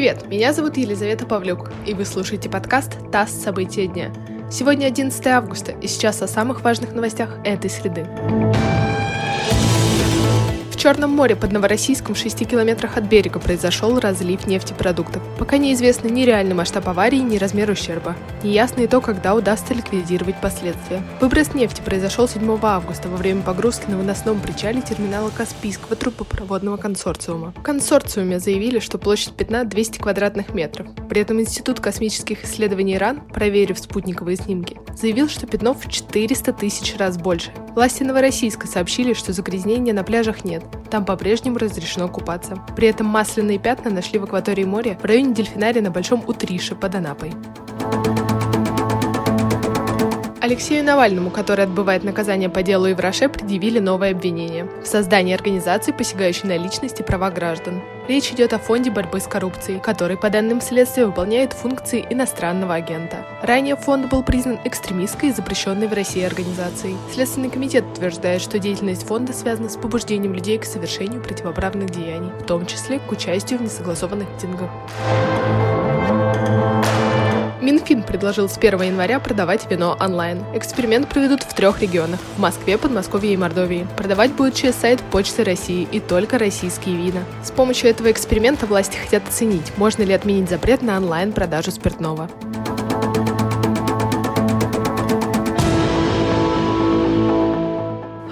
Привет, меня зовут Елизавета Павлюк, и вы слушаете подкаст «ТАСС. События дня». Сегодня 11 августа, и сейчас о самых важных новостях этой среды. Черном море под Новороссийском в 6 километрах от берега произошел разлив нефтепродуктов. Пока неизвестны ни реальный масштаб аварии, ни размер ущерба. Неясно и то, когда удастся ликвидировать последствия. Выброс нефти произошел 7 августа во время погрузки на выносном причале терминала Каспийского трубопроводного консорциума. В консорциуме заявили, что площадь пятна 200 квадратных метров. При этом Институт космических исследований ИРАН, проверив спутниковые снимки, заявил, что пятно в 400 тысяч раз больше. Власти Новороссийска сообщили, что загрязнения на пляжах нет. Там по-прежнему разрешено купаться. При этом масляные пятна нашли в акватории моря в районе дельфинария на Большом Утрише под Анапой. Алексею Навальному, который отбывает наказание по делу Ивраше, предъявили новое обвинение в создании организации, посягающей на личность и права граждан. Речь идет о фонде борьбы с коррупцией, который, по данным следствия, выполняет функции иностранного агента. Ранее фонд был признан экстремистской и запрещенной в России организацией. Следственный комитет утверждает, что деятельность фонда связана с побуждением людей к совершению противоправных деяний, в том числе к участию в несогласованных митингах. Минфин предложил с 1 января продавать вино онлайн. Эксперимент проведут в трех регионах – в Москве, Подмосковье и Мордовии. Продавать будут через сайт Почты России и только российские вина. С помощью этого эксперимента власти хотят оценить, можно ли отменить запрет на онлайн-продажу спиртного.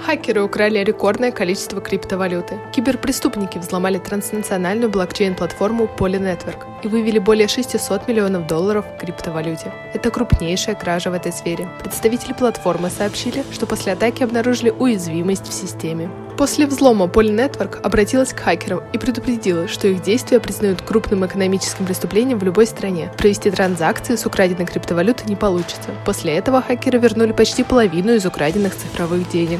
Хакеры украли рекордное количество криптовалюты. Киберпреступники взломали транснациональную блокчейн-платформу Polynetwork и вывели более 600 миллионов долларов в криптовалюте. Это крупнейшая кража в этой сфере. Представители платформы сообщили, что после атаки обнаружили уязвимость в системе. После взлома Polynetwork обратилась к хакерам и предупредила, что их действия признают крупным экономическим преступлением в любой стране. Провести транзакции с украденной криптовалютой не получится. После этого хакеры вернули почти половину из украденных цифровых денег.